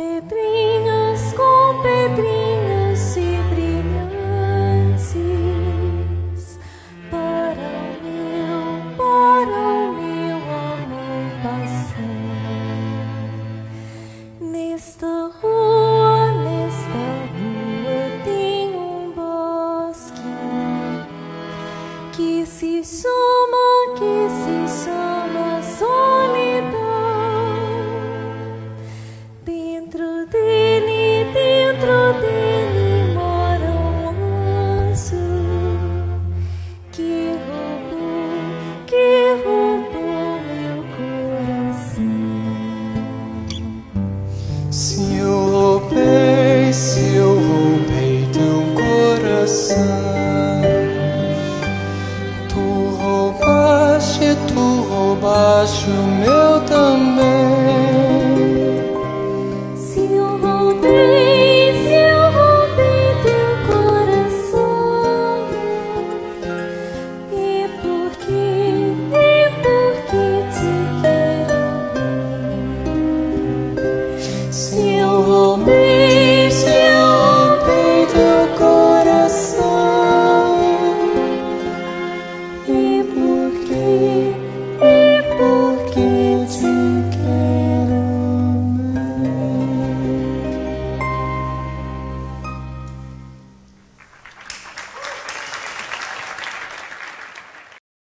pedrinhas, com pedrinhas e brilhantes para o meu, para o meu amor passar. Nesta rua, nesta rua tem um bosque que se chama, que se chama Se eu roubei, se eu roubei teu coração, tu roubaste, tu roubaste o meu tamanho.